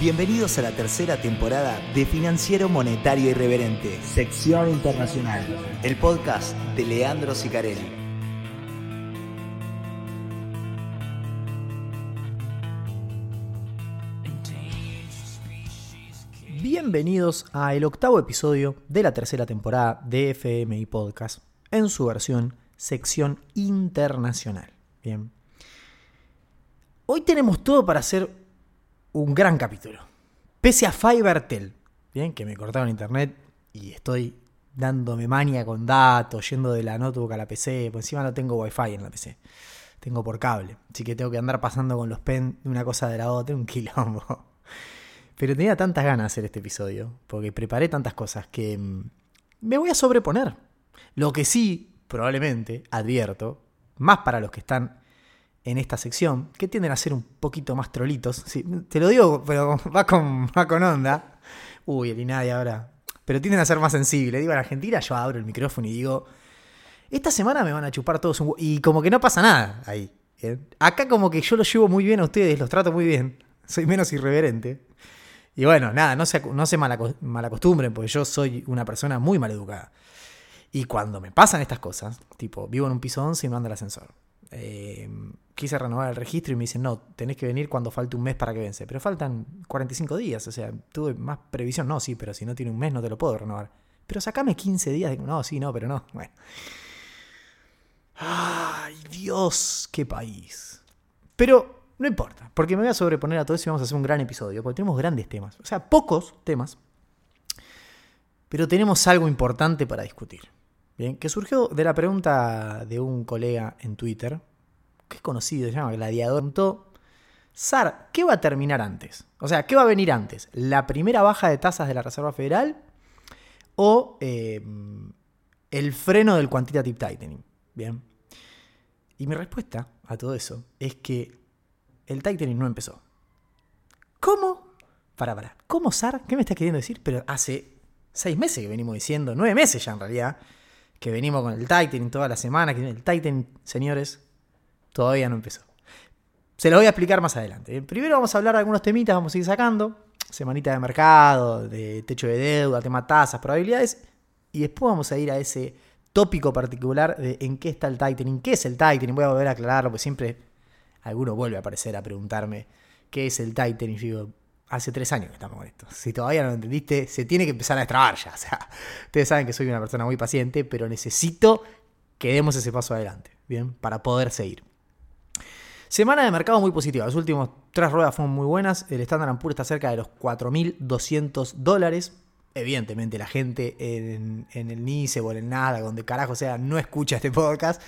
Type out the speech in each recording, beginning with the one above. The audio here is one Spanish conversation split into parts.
Bienvenidos a la tercera temporada de Financiero Monetario Irreverente, sección internacional, el podcast de Leandro Sicarelli. Bienvenidos a el octavo episodio de la tercera temporada de FMI Podcast en su versión sección internacional. Bien. Hoy tenemos todo para hacer un gran capítulo. Pese a Fivertel, bien, que me cortaron internet y estoy dándome mania con datos, yendo de la notebook a la PC, pues encima no tengo wifi en la PC. Tengo por cable, así que tengo que andar pasando con los pen de una cosa de la otra, un quilombo. Pero tenía tantas ganas de hacer este episodio, porque preparé tantas cosas que mm, me voy a sobreponer. Lo que sí, probablemente, advierto, más para los que están en esta sección, que tienden a ser un poquito más trolitos. Te lo digo, pero va con, va con onda. Uy, el Inadi ahora. Pero tienden a ser más sensibles. Digo, en Argentina yo abro el micrófono y digo, esta semana me van a chupar todos un... Y como que no pasa nada ahí. Acá como que yo los llevo muy bien a ustedes, los trato muy bien. Soy menos irreverente. Y bueno, nada, no se, no se malacostumbren, porque yo soy una persona muy maleducada. Y cuando me pasan estas cosas, tipo, vivo en un piso 11 y no anda el ascensor. Eh, quise renovar el registro y me dicen, no, tenés que venir cuando falte un mes para que vence. Pero faltan 45 días, o sea, tuve más previsión, no, sí, pero si no tiene un mes no te lo puedo renovar. Pero sacame 15 días, no, sí, no, pero no, bueno. Ay, Dios, qué país. Pero no importa, porque me voy a sobreponer a todo eso y vamos a hacer un gran episodio, porque tenemos grandes temas, o sea, pocos temas, pero tenemos algo importante para discutir. Bien, que surgió de la pregunta de un colega en Twitter, que es conocido, se llama Gladiador. Sar, ¿qué va a terminar antes? O sea, ¿qué va a venir antes? ¿La primera baja de tasas de la Reserva Federal o eh, el freno del quantitative tightening? Bien. Y mi respuesta a todo eso es que el tightening no empezó. ¿Cómo? Para, para. ¿Cómo, Sar? ¿Qué me estás queriendo decir? Pero hace seis meses que venimos diciendo, nueve meses ya en realidad, que venimos con el tightening toda la semana, que el tightening, señores, Todavía no empezó. Se lo voy a explicar más adelante. Primero vamos a hablar de algunos temitas, vamos a ir sacando. Semanita de mercado, de techo de deuda, tema tasas, probabilidades. Y después vamos a ir a ese tópico particular de en qué está el tightening, qué es el tightening. Voy a volver a aclararlo, porque siempre alguno vuelve a aparecer a preguntarme qué es el tightening. Y digo, hace tres años que estamos con esto. Si todavía no lo entendiste, se tiene que empezar a destrabar ya. O sea, ustedes saben que soy una persona muy paciente, pero necesito que demos ese paso adelante, ¿bien? Para poder seguir. Semana de mercado muy positiva. Las últimas tres ruedas fueron muy buenas. El Standard Poor's está cerca de los 4.200 dólares. Evidentemente la gente en, el NICE o en el NADA, donde carajo sea, no escucha este podcast.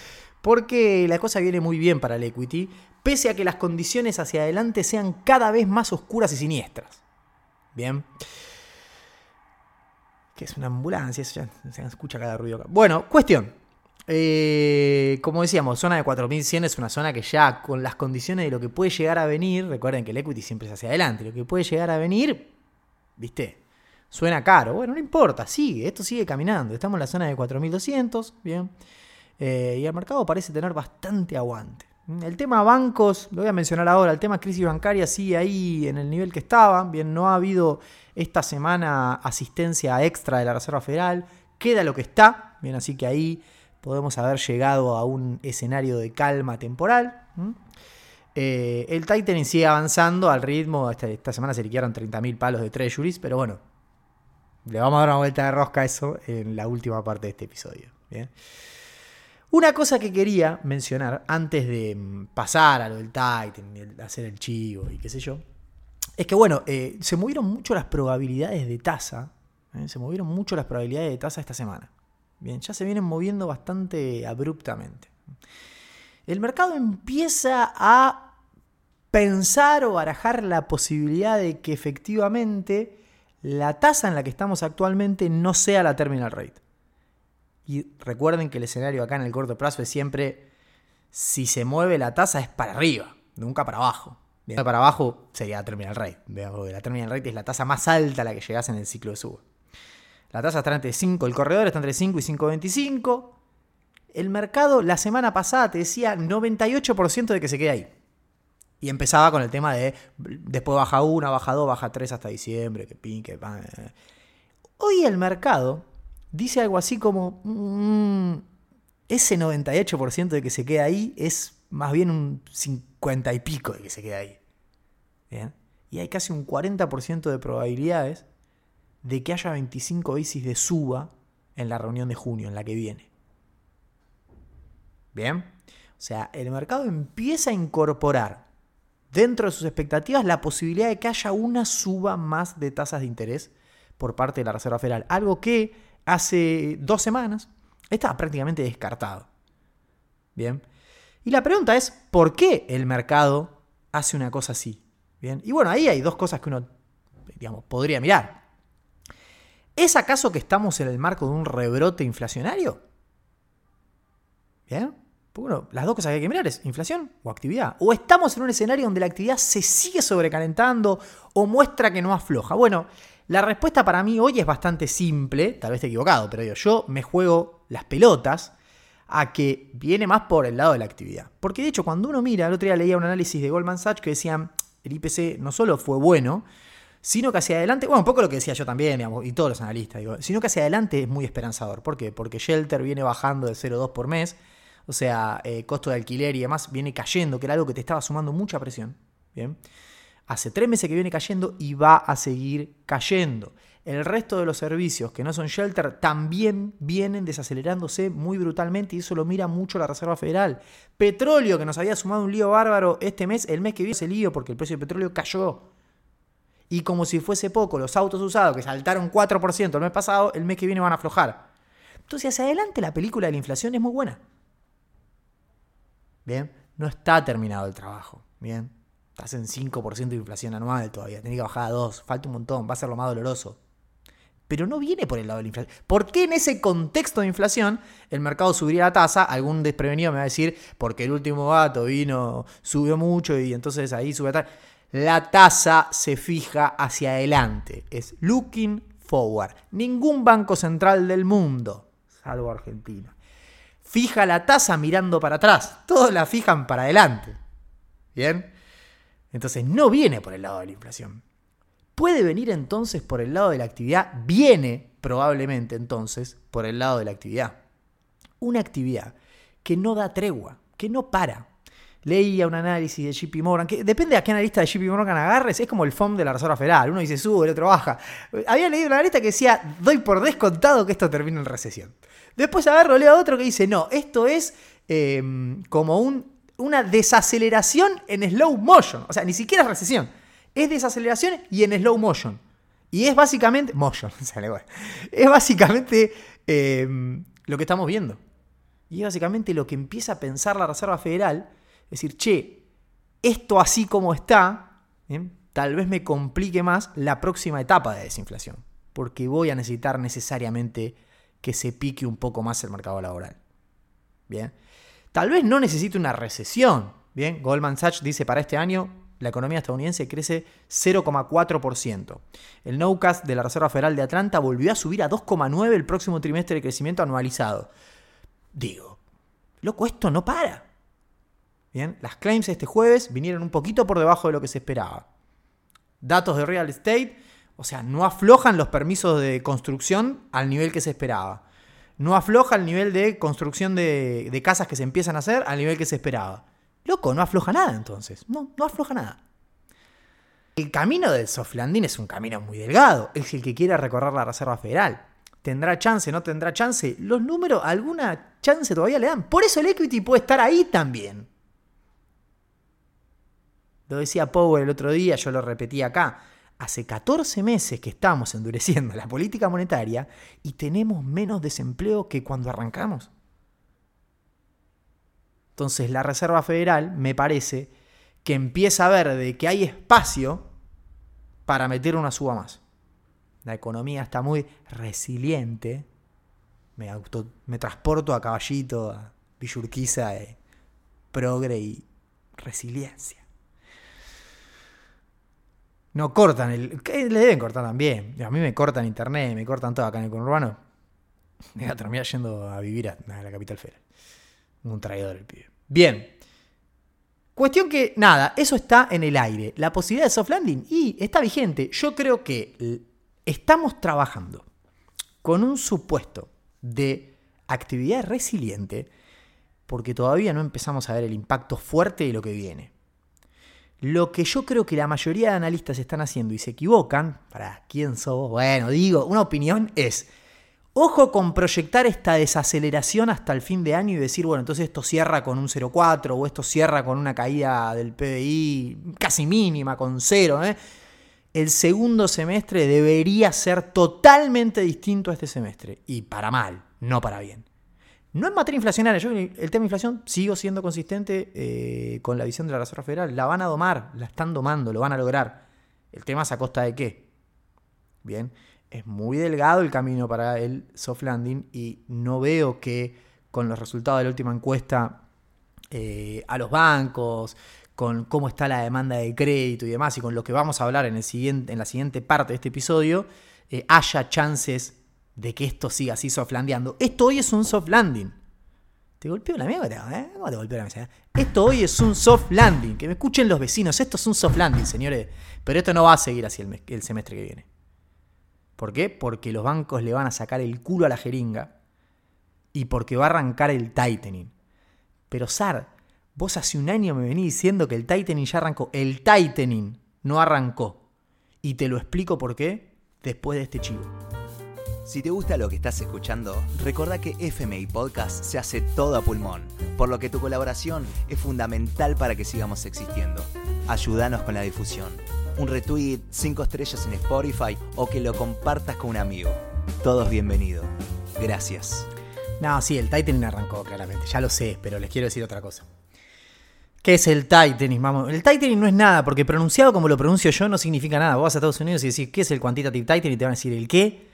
Porque la cosa viene muy bien para el equity. Pese a que las condiciones hacia adelante sean cada vez más oscuras y siniestras. Bien. Que es una ambulancia, eso ya se escucha cada ruido acá. Bueno, cuestión. Eh, como decíamos, zona de 4100 es una zona que ya con las condiciones de lo que puede llegar a venir, recuerden que el equity siempre es hacia adelante, lo que puede llegar a venir, viste, suena caro. Bueno, no importa, sigue, esto sigue caminando. Estamos en la zona de 4200, bien. Eh, y el mercado parece tener bastante aguante. El tema bancos, lo voy a mencionar ahora, el tema crisis bancaria sigue ahí en el nivel que estaba. Bien, no ha habido esta semana asistencia extra de la Reserva Federal. Queda lo que está. Bien, así que ahí podemos haber llegado a un escenario de calma temporal. Eh, el Titan sigue avanzando al ritmo, esta, semana se liquidaron 30.000 palos de treasuries, pero bueno, le vamos a dar una vuelta de rosca a eso en la última parte de este episodio. Una cosa que quería mencionar antes de mm, pasar a lo del Titan, hacer el chivo y qué sé yo, es que bueno, eh, se movieron mucho las probabilidades de tasa, ¿eh? se movieron mucho las probabilidades de tasa esta semana. Bien, ya se vienen moviendo bastante abruptamente. El mercado empieza a pensar o barajar la posibilidad de que efectivamente la tasa en la que estamos actualmente no sea la terminal rate. Y recuerden que el escenario acá en el corto plazo es siempre si se mueve la tasa es para arriba, nunca para abajo. Bien, para abajo sería terminal rate. La terminal rate es la tasa más alta a la que llegas en el ciclo de suba. La tasa está entre 5, el corredor está entre 5 y 5.25. El mercado la semana pasada te decía 98% de que se quede ahí. Y empezaba con el tema de después baja una, baja dos, baja tres hasta diciembre, que pin, que eh. Hoy el mercado dice algo así como "Mm, ese 98% de que se queda ahí es más bien un 50 y pico de que se queda ahí. Bien. Y hay casi un 40% de probabilidades de que haya 25 bicis de suba en la reunión de junio, en la que viene. Bien. O sea, el mercado empieza a incorporar dentro de sus expectativas la posibilidad de que haya una suba más de tasas de interés por parte de la Reserva Federal. Algo que hace dos semanas estaba prácticamente descartado. Bien. Y la pregunta es, ¿por qué el mercado hace una cosa así? Bien. Y bueno, ahí hay dos cosas que uno, digamos, podría mirar. ¿Es acaso que estamos en el marco de un rebrote inflacionario? ¿Bien? Bueno, las dos cosas que hay que mirar es inflación o actividad. O estamos en un escenario donde la actividad se sigue sobrecalentando o muestra que no afloja. Bueno, la respuesta para mí hoy es bastante simple, tal vez esté equivocado, pero digo, yo me juego las pelotas a que viene más por el lado de la actividad. Porque de hecho, cuando uno mira, el otro día leía un análisis de Goldman Sachs que decían, el IPC no solo fue bueno, sino que hacia adelante, bueno, un poco lo que decía yo también, y todos los analistas, digo, sino que hacia adelante es muy esperanzador. ¿Por qué? Porque Shelter viene bajando de 0,2 por mes, o sea, eh, costo de alquiler y demás viene cayendo, que era algo que te estaba sumando mucha presión. Bien. Hace tres meses que viene cayendo y va a seguir cayendo. El resto de los servicios que no son shelter también vienen desacelerándose muy brutalmente y eso lo mira mucho la Reserva Federal. Petróleo, que nos había sumado un lío bárbaro este mes, el mes que viene ese lío porque el precio del petróleo cayó. Y como si fuese poco, los autos usados que saltaron 4% el mes pasado, el mes que viene van a aflojar. Entonces, hacia adelante la película de la inflación es muy buena. Bien, no está terminado el trabajo. Bien, estás en 5% de inflación anual todavía, tenés que bajar a 2, falta un montón, va a ser lo más doloroso. Pero no viene por el lado de la inflación. ¿Por qué en ese contexto de inflación el mercado subiría la tasa? Algún desprevenido me va a decir, porque el último dato vino, subió mucho y entonces ahí sube tasa. La tasa se fija hacia adelante. Es looking forward. Ningún banco central del mundo, salvo Argentina, fija la tasa mirando para atrás. Todos la fijan para adelante. ¿Bien? Entonces no viene por el lado de la inflación. Puede venir entonces por el lado de la actividad. Viene probablemente entonces por el lado de la actividad. Una actividad que no da tregua, que no para. Leía un análisis de JP Morgan, que depende a qué analista de JP Morgan agarres, es como el FOM de la Reserva Federal. Uno dice sube, el otro baja. Había leído una analista que decía, doy por descontado que esto termine en recesión. Después agarro, leo a otro que dice, no, esto es eh, como un, una desaceleración en slow motion. O sea, ni siquiera es recesión. Es desaceleración y en slow motion. Y es básicamente. Motion, sale bueno. Es básicamente eh, lo que estamos viendo. Y es básicamente lo que empieza a pensar la Reserva Federal. Es decir, che, esto así como está, ¿bien? tal vez me complique más la próxima etapa de desinflación. Porque voy a necesitar necesariamente que se pique un poco más el mercado laboral. Bien. Tal vez no necesite una recesión. Bien. Goldman Sachs dice para este año la economía estadounidense crece 0,4%. El Nowcast de la Reserva Federal de Atlanta volvió a subir a 2,9 el próximo trimestre de crecimiento anualizado. Digo, loco, esto no para. Bien, las claims este jueves vinieron un poquito por debajo de lo que se esperaba. Datos de real estate, o sea, no aflojan los permisos de construcción al nivel que se esperaba. No afloja el nivel de construcción de, casas que se empiezan a hacer al nivel que se esperaba. Loco, no afloja nada entonces. No, no afloja nada. El camino del soft es un camino muy delgado. Es el que quiera recorrer la Reserva Federal. ¿Tendrá chance? ¿No tendrá chance? Los números, alguna chance todavía le dan. Por eso el equity puede estar ahí también. Lo decía Powell el otro día, yo lo repetí acá. Hace 14 meses que estamos endureciendo la política monetaria y tenemos menos desempleo que cuando arrancamos. Entonces la Reserva Federal me parece que empieza a ver que hay espacio para meter una suba más. La economía está muy resiliente. Me, auto, me transporto a caballito, a Villurquiza, eh, progre y resiliencia. No cortan el. Que le deben cortar también. A mí me cortan internet, me cortan todo acá en el conurbano. Me voy a terminar yendo a vivir a, a la capital federal. Un traidor el pibe. Bien. Cuestión que, nada, eso está en el aire. La posibilidad de soft landing, y está vigente. Yo creo que estamos trabajando con un supuesto de actividad resiliente porque todavía no empezamos a ver el impacto fuerte de lo que viene. Lo que yo creo que la mayoría de analistas están haciendo y se equivocan, para quién sos, bueno, digo, una opinión es, ojo con proyectar esta desaceleración hasta el fin de año y decir, bueno, entonces esto cierra con un 0,4 o esto cierra con una caída del PBI casi mínima, con cero. ¿eh? El segundo semestre debería ser totalmente distinto a este semestre, y para mal, no para bien. No en materia inflacionaria, yo el tema de inflación sigo siendo consistente eh, con la visión de la Reserva Federal. La van a domar, la están domando, lo van a lograr. El tema es a costa de qué. Bien, es muy delgado el camino para el soft landing y no veo que con los resultados de la última encuesta eh, a los bancos, con cómo está la demanda de crédito y demás, y con lo que vamos a hablar en, la siguiente parte de este episodio, eh, haya chances de que esto siga así soft landeando. Esto hoy es un soft landing. Te golpeo la mierda, ¿eh? ¿Cómo te golpeo la mesa? Esto hoy es un soft landing. Que me escuchen los vecinos. Esto es un soft landing, señores. Pero esto no va a seguir así el, semestre que viene. ¿Por qué? Porque los bancos le van a sacar el culo a la jeringa. Y porque va a arrancar el tightening. Pero Sar, vos hace un año me venís diciendo que el tightening ya arrancó. El tightening no arrancó. Y te lo explico por qué después de este chivo. Si te gusta lo que estás escuchando, recuerda que FMI Podcast se hace todo a pulmón, por lo que tu colaboración es fundamental para que sigamos existiendo. Ayúdanos con la difusión. Un retweet, 5 estrellas en Spotify o que lo compartas con un amigo. Todos bienvenidos. Gracias. No, sí, el tightening arrancó claramente, ya lo sé, pero les quiero decir otra cosa. ¿Qué es el tightening? Vamos, el tightening no es nada, porque pronunciado como lo pronuncio yo no significa nada. Vos vas a Estados Unidos y decís, ¿qué es el quantitative tightening? Y te van a decir, ¿el qué?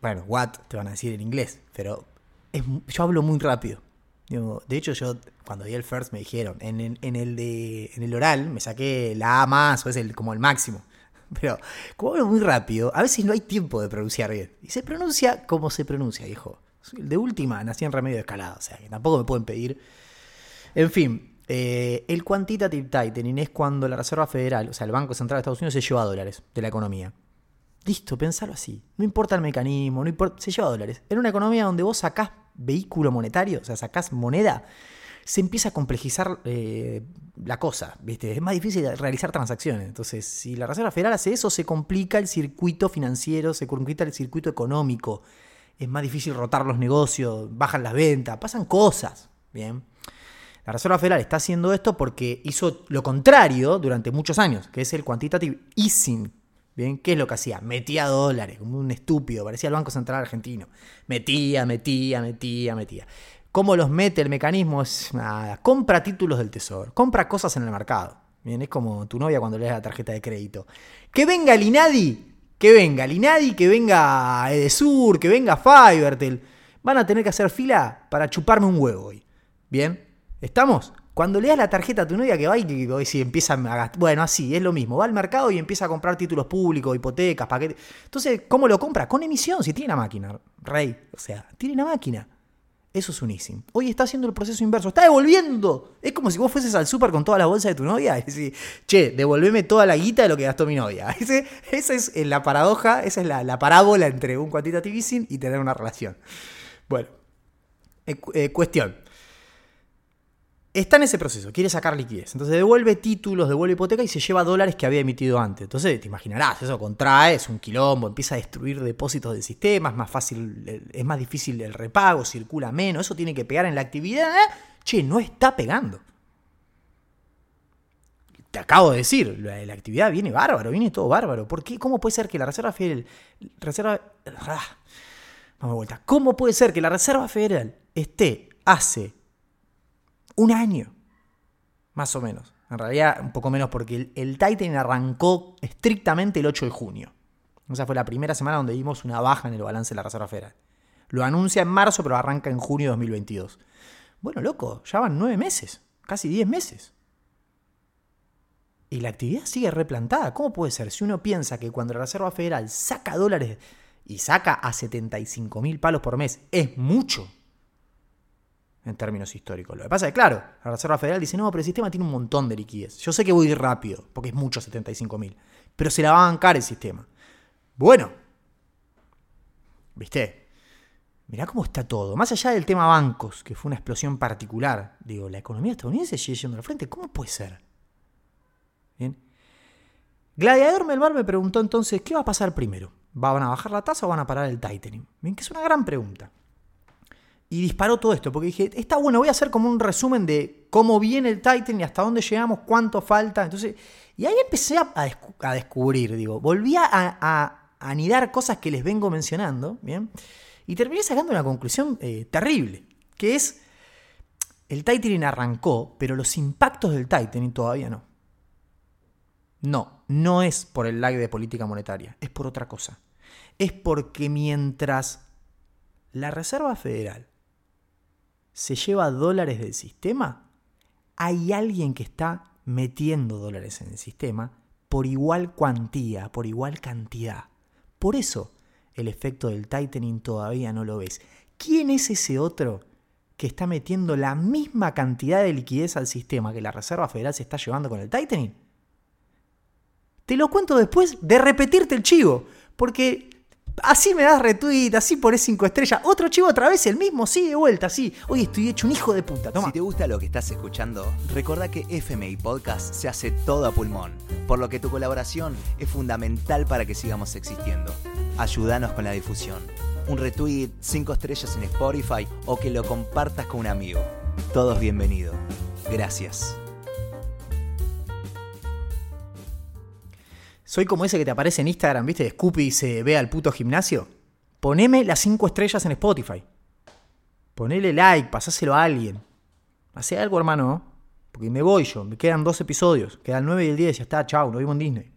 Bueno, what te van a decir en inglés, pero yo hablo muy rápido. de hecho, yo cuando di el first me dijeron, en, el de, en el oral me saqué la A más, o es el, como el máximo. Pero como hablo muy rápido, a veces no hay tiempo de pronunciar bien. Y se pronuncia como se pronuncia, hijo. De última, nací en remedio de escalada, o sea, que tampoco me pueden pedir. En fin, eh, el quantitative tightening es cuando la Reserva Federal, o sea, el Banco Central de Estados Unidos se lleva dólares de la economía. Listo, pensalo así. No importa el mecanismo, no importa, se lleva dólares. En una economía donde vos sacás vehículo monetario, o sea, sacás moneda, se empieza a complejizar eh, la cosa, ¿viste? Es más difícil realizar transacciones. Entonces, si la Reserva Federal hace eso, se complica el circuito financiero, se complica el circuito económico. Es más difícil rotar los negocios, bajan las ventas, pasan cosas, ¿bien? La Reserva Federal está haciendo esto porque hizo lo contrario durante muchos años, que es el quantitative easing, Bien, ¿qué es lo que hacía? Metía dólares, como un estúpido, parecía el Banco Central Argentino. Metía, metía, metía, metía. ¿Cómo los mete el mecanismo? Es nada, compra títulos del tesoro, compra cosas en el mercado. Bien, es como tu novia cuando le la tarjeta de crédito. Que venga el INADI, que venga el INADI, que venga Edesur, que venga Fivertel. Van a tener que hacer fila para chuparme un huevo hoy. Bien, ¿estamos? Cuando le das la tarjeta a tu novia que va y, si empieza a gastar. Bueno, así, es lo mismo. Va al mercado y empieza a comprar títulos públicos, hipotecas, paquetes. Entonces, ¿cómo lo compra? Con emisión, si tiene una máquina, rey. O sea, tiene una máquina. Eso es un. Hoy está haciendo el proceso inverso. Está devolviendo. Es como si vos fueses al súper con toda la bolsa de tu novia y decís, che, devolveme toda la guita de lo que gastó mi novia. esa es eh, la paradoja, esa es la, parábola entre un quantitative easing y tener una relación. Bueno, eh, eh, cuestión está en ese proceso, quiere sacar liquidez. Entonces devuelve títulos, devuelve hipoteca y se lleva dólares que había emitido antes. Entonces te imaginarás, eso contrae, es un quilombo, empieza a destruir depósitos del sistema, es más fácil, es más difícil el repago, circula menos, eso tiene que pegar en la actividad. Che, no está pegando. Te acabo de decir, la, actividad viene bárbaro, viene todo bárbaro. ¿Por qué? ¿Cómo puede ser que la Reserva Federal... Reserva, ah, vamos de vuelta. ¿Cómo puede ser que la Reserva Federal esté hace un año, más o menos. En realidad, un poco menos porque el, Titan arrancó estrictamente el 8 de junio. Esa fue la primera semana donde vimos una baja en el balance de la Reserva Federal. Lo anuncia en marzo, pero arranca en junio de 2022. Bueno, loco, ya van nueve meses, casi diez meses. Y la actividad sigue replantada. ¿Cómo puede ser? Si uno piensa que cuando la Reserva Federal saca dólares y saca a 75 mil palos por mes, es mucho en términos históricos. Lo que pasa es claro, la Reserva Federal dice, no, pero el sistema tiene un montón de liquidez. Yo sé que voy rápido, porque es mucho 75 mil, pero se la va a bancar el sistema. Bueno, ¿viste? Mirá cómo está todo. Más allá del tema bancos, que fue una explosión particular, digo, la economía estadounidense sigue yendo al frente. ¿Cómo puede ser? Bien. Gladiador Melbar me preguntó entonces, ¿qué va a pasar primero? ¿Van a bajar la tasa o van a parar el tightening? Bien, que es una gran pregunta y disparó todo esto, porque dije, está bueno, voy a hacer como un resumen de cómo viene el Titan y hasta dónde llegamos, cuánto falta. Entonces, y ahí empecé a, descubrir, digo, volví a, anidar cosas que les vengo mencionando, ¿bien? Y terminé sacando una conclusión eh, terrible, que es, el tightening arrancó, pero los impactos del tightening todavía no. No, no es por el lag de política monetaria, es por otra cosa. Es porque mientras la Reserva Federal se lleva dólares del sistema, hay alguien que está metiendo dólares en el sistema por igual cuantía, por igual cantidad. Por eso el efecto del tightening todavía no lo ves. ¿Quién es ese otro que está metiendo la misma cantidad de liquidez al sistema que la Reserva Federal se está llevando con el tightening? Te lo cuento después de repetirte el chivo, porque Así me das retweet, así pones 5 estrellas. Otro chivo otra vez, el mismo, sí, de vuelta, sí. Hoy estoy hecho un hijo de puta, toma. Si te gusta lo que estás escuchando, recuerda que FMI Podcast se hace todo a pulmón, por lo que tu colaboración es fundamental para que sigamos existiendo. Ayúdanos con la difusión. Un retweet, 5 estrellas en Spotify o que lo compartas con un amigo. Todos bienvenidos. Gracias. Soy como ese que te aparece en Instagram, ¿viste? De Scoopy y se ve al puto gimnasio. Poneme las 5 estrellas en Spotify. Ponele like, pasáselo a alguien. Hacé algo, hermano. Porque me voy yo. Me quedan dos episodios. Quedan 9 y el 10. Ya está, chao. Nos vimos en Disney.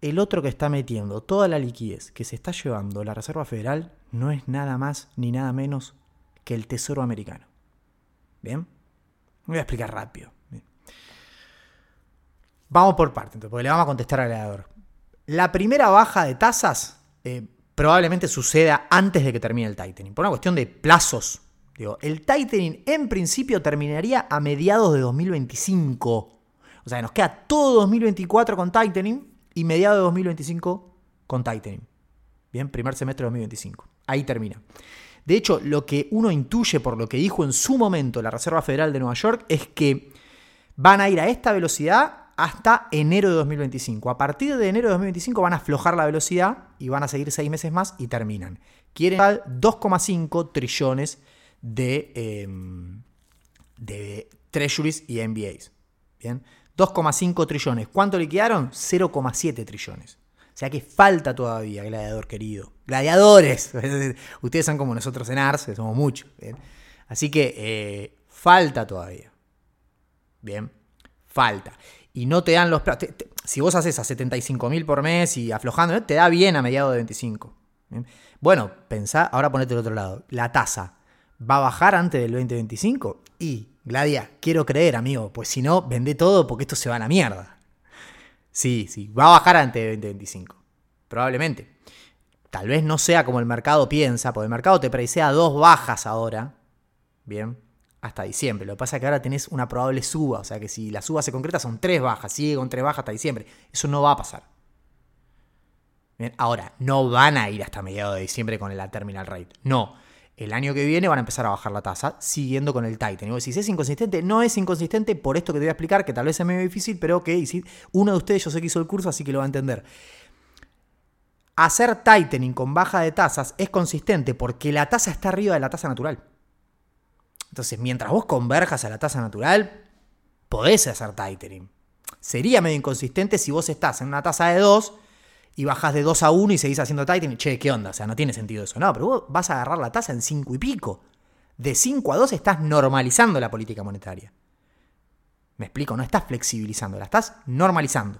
El otro que está metiendo toda la liquidez que se está llevando la Reserva Federal no es nada más ni nada menos que el Tesoro Americano. ¿Bien? voy a explicar rápido. Vamos por partes, porque le vamos a contestar al creador. La primera baja de tasas eh, probablemente suceda antes de que termine el tightening, por una cuestión de plazos. Digo, el tightening en principio terminaría a mediados de 2025. O sea, nos queda todo 2024 con tightening y mediados de 2025 con tightening. Bien, primer semestre de 2025. Ahí termina. De hecho, lo que uno intuye por lo que dijo en su momento la Reserva Federal de Nueva York es que van a ir a esta velocidad hasta enero de 2025. A partir de enero de 2025 van a aflojar la velocidad y van a seguir seis meses más y terminan. Quieren 2,5 trillones de, em, de treasuries y MBAs. Bien, 2,5 trillones. ¿Cuánto liquidaron? 0,7 trillones. O sea que falta todavía, gladiador querido. Gladiadores. Ustedes son como nosotros en Arce, somos muchos. Así que eh, falta todavía. Bien, falta y no te dan los plazos. Si vos haces a 75 mil por mes y aflojando, te da bien a mediados de 25. Bueno, pensá, ahora ponete del otro lado. La tasa va a bajar antes del 2025 y, Gladia, quiero creer, amigo, pues si no, vende todo porque esto se va a la mierda. Sí, sí, va a bajar antes del 2025. Probablemente. Tal vez no sea como el mercado piensa, porque el mercado te predicea dos bajas ahora. Bien hasta diciembre. Lo que pasa es que ahora tenés una probable suba, o sea que si la suba se concreta son tres bajas, sigue con tres bajas hasta diciembre. Eso no va a pasar. Bien, ahora, no van a ir hasta mediados de diciembre con la terminal rate. No. El año que viene van a empezar a bajar la tasa siguiendo con el Titan. Y vos decís, ¿es inconsistente? No es inconsistente por esto que te voy a explicar, que tal vez es medio difícil, pero que uno de ustedes yo sé que hizo el curso, así que lo va a entender. Hacer tightening con baja de tasas es consistente porque la tasa está arriba de la tasa natural. Entonces, mientras vos converjas a la tasa natural, podés hacer tightening. Sería medio inconsistente si vos estás en una tasa de 2 y bajás de 2 a 1 y seguís haciendo tightening. Che, ¿qué onda? O sea, no tiene sentido eso. No, pero vos vas a agarrar la tasa en 5 y pico. De 5 a 2 estás normalizando la política monetaria. Me explico, no estás flexibilizando, la estás normalizando.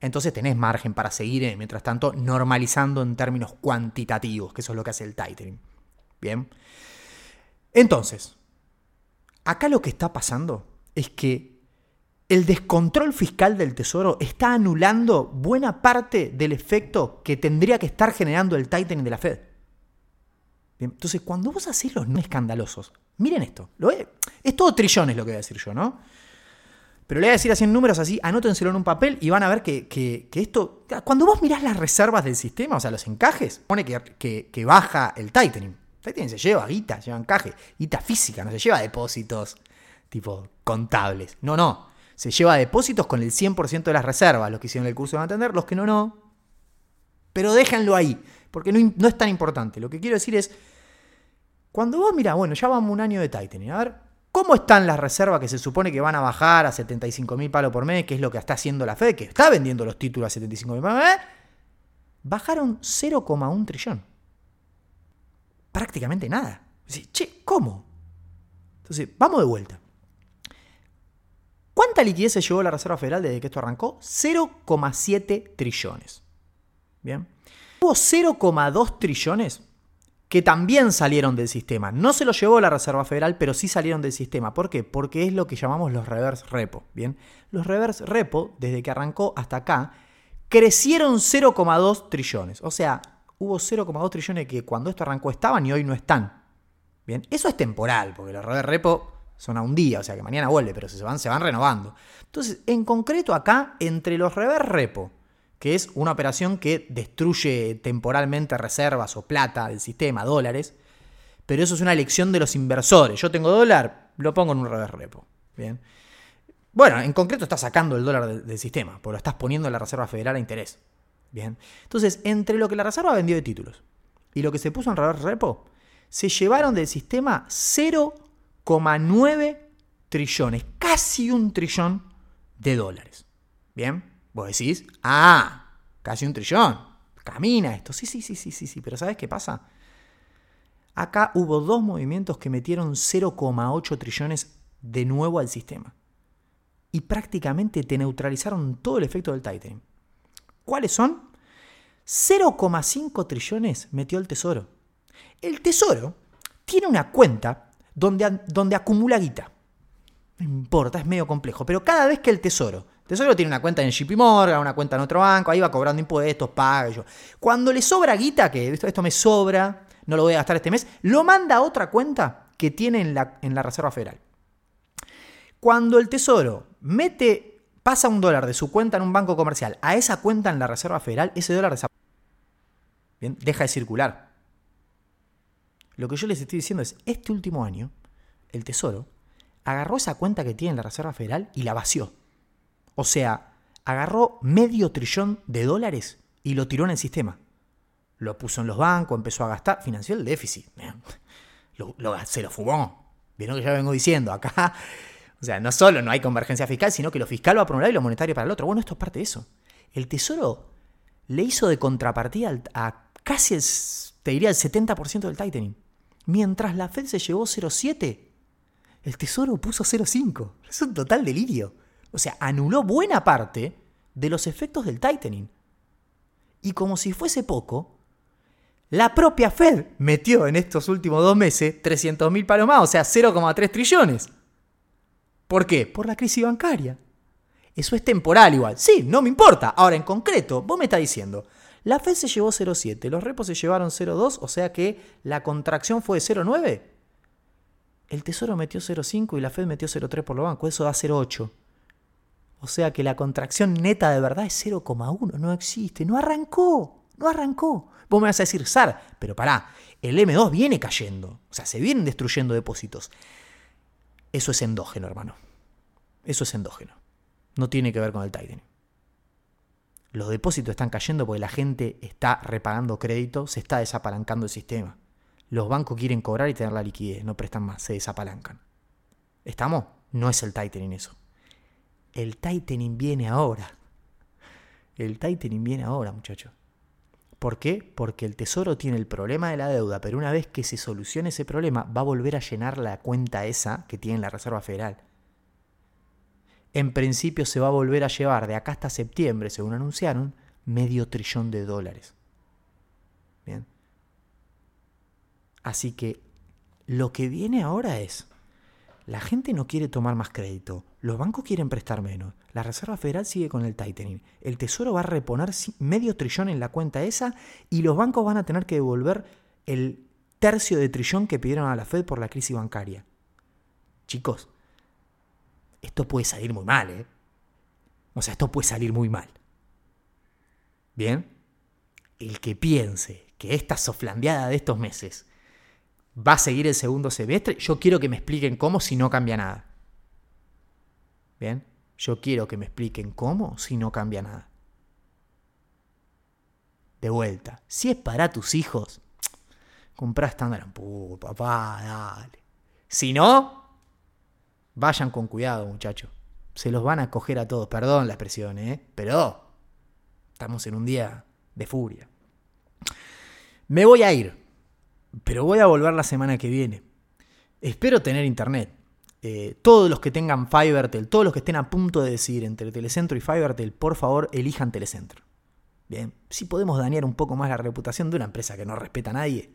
Entonces tenés margen para seguir, eh, mientras tanto, normalizando en términos cuantitativos, que eso es lo que hace el tightening. Bien. Entonces, acá lo que está pasando es que el descontrol fiscal del Tesoro está anulando buena parte del efecto que tendría que estar generando el tightening de la Fed. Entonces, cuando vos haces los no escandalosos, miren esto, lo es, es todo trillones lo que voy a decir yo, ¿no? Pero le voy a decir así en números así, anótenselo en un papel y van a ver que, esto. Cuando vos mirás las reservas del sistema, o sea, los encajes, pone que, que- que baja el tightening. Tightening se lleva guita, lleva encaje, guita física, no se lleva depósitos tipo contables. No, no. Se lleva depósitos con el 100% de las reservas. Los que hicieron el curso van a los que no, no. Pero déjenlo ahí, porque no, es tan importante. Lo que quiero decir es, cuando vos mirás, bueno, ya vamos un año de tightening, a ver, ¿cómo están las reservas que se supone que van a bajar a 75 mil palos por mes, que es lo que está haciendo la Fed, que está vendiendo los títulos a 75 mil palos por mes? Bajaron 0,1 trillón. Prácticamente nada. Che, ¿cómo? Entonces, vamos de vuelta. ¿Cuánta liquidez se llevó la Reserva Federal desde que esto arrancó? 0,7 trillones. Bien. Hubo 0,2 trillones que también salieron del sistema. No se los llevó la Reserva Federal, pero sí salieron del sistema. ¿Por qué? Porque es lo que llamamos los reverse repo. Bien. Los reverse repo, desde que arrancó hasta acá, crecieron 0,2 trillones. O sea, hubo 0,2 trillones que cuando esto arrancó estaban y hoy no están. Bien, eso es temporal, porque los reverse repo son a un día, o sea que mañana vuelve, pero se van, se van renovando. Entonces, en concreto acá, entre los reverse repo, que es una operación que destruye temporalmente reservas o plata del sistema, dólares, pero eso es una elección de los inversores. Yo tengo dólar, lo pongo en un reverse repo. Bien. Bueno, en concreto estás sacando el dólar del, del sistema, porque lo estás poniendo en la Reserva Federal a interés. Bien. Entonces, entre lo que la Reserva vendió de títulos y lo que se puso en reverse repo, se llevaron del sistema 0,9 trillones, casi un trillón de dólares. Bien, vos decís, ah, casi un trillón, camina esto. Sí, sí, sí, sí, sí, sí, pero ¿sabes qué pasa? Acá hubo dos movimientos que metieron 0,8 trillones de nuevo al sistema. Y prácticamente te neutralizaron todo el efecto del tightening. ¿Cuáles son? 0,5 trillones metió el tesoro. El tesoro tiene una cuenta donde, donde acumula guita. No importa, es medio complejo. Pero cada vez que el tesoro, tesoro tiene una cuenta en JP Morgan, una cuenta en otro banco, ahí va cobrando impuestos, paga yo. Cuando le sobra guita, que esto, esto me sobra, no lo voy a gastar este mes, lo manda a otra cuenta que tiene en la, en la Reserva Federal. Cuando el tesoro mete, pasa un dólar de su cuenta en un banco comercial a esa cuenta en la Reserva Federal, ese dólar. Bien, deja de circular. Lo que yo les estoy diciendo es, este último año, el Tesoro agarró esa cuenta que tiene en la Reserva Federal y la vació. O sea, agarró medio trillón de dólares y lo tiró en el sistema. Lo puso en los bancos, empezó a gastar, financió el déficit. Lo, lo, se lo fumó. Vieron que ya vengo diciendo, acá, o sea, no solo no hay convergencia fiscal, sino que lo fiscal va por un lado y lo monetario para el otro. Bueno, esto es parte de eso. El Tesoro le hizo de contrapartida a casi, el, te diría, el 70% del tightening. Mientras la Fed se llevó 0,7, el Tesoro puso 0,5. Es un total delirio. O sea, anuló buena parte de los efectos del tightening. Y como si fuese poco, la propia Fed metió en estos últimos dos meses 300 mil palos más, o sea, 0,3 trillones. ¿Por qué? Por la crisis bancaria. Eso es temporal igual. Sí, no me importa. Ahora, en concreto, vos me estás diciendo, la Fed se llevó 0,7, los repos se llevaron 0,2, o sea que la contracción fue de 0,9. El Tesoro metió 0,5 y la Fed metió 0,3 por lo banco, eso da 0,8. O sea que la contracción neta de verdad es 0,1, no existe, no arrancó, no arrancó. Vos me vas a decir, SAR, pero pará, el M2 viene cayendo, o sea, se vienen destruyendo depósitos. Eso es endógeno, hermano. Eso es endógeno. No tiene que ver con el tightening. Los depósitos están cayendo porque la gente está repagando crédito, se está desapalancando el sistema. Los bancos quieren cobrar y tener la liquidez, no prestan más, se desapalancan. ¿Estamos? No es el tightening eso. El tightening viene ahora. El tightening viene ahora, muchachos. ¿Por qué? Porque el tesoro tiene el problema de la deuda, pero una vez que se solucione ese problema, va a volver a llenar la cuenta esa que tiene la Reserva Federal. En principio se va a volver a llevar de acá hasta septiembre, según anunciaron, medio trillón de dólares. Bien. Así que lo que viene ahora es, la gente no quiere tomar más crédito, los bancos quieren prestar menos, la Reserva Federal sigue con el tightening, el Tesoro va a reponer medio trillón en la cuenta esa y los bancos van a tener que devolver el tercio de trillón que pidieron a la Fed por la crisis bancaria. Chicos, esto puede salir muy mal, ¿eh? O sea, esto puede salir muy mal. Bien, el que piense que esta soflandeada de estos meses va a seguir el segundo semestre, yo quiero que me expliquen cómo si no cambia nada. Bien, yo quiero que me expliquen cómo si no cambia nada. De vuelta, si es para tus hijos, comprá Standard papá, dale. Si no, vayan con cuidado, muchachos. Se los van a coger a todos. Perdón la expresión, ¿eh? Pero estamos en un día de furia. Me voy a ir, pero voy a volver la semana que viene. Espero tener internet. Eh, todos los que tengan Fivertel, todos los que estén a punto de decidir entre Telecentro y Fivertel, por favor elijan Telecentro. Bien, si podemos dañar un poco más la reputación de una empresa que no respeta a nadie,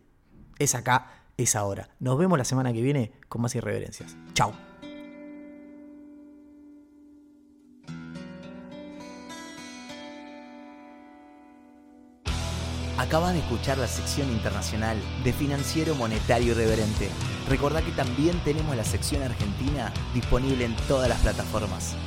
es acá, es ahora. Nos vemos la semana que viene con más irreverencias. Chao. Acabas de escuchar la sección internacional de Financiero Monetario Irreverente. Recordá que también tenemos la sección argentina disponible en todas las plataformas.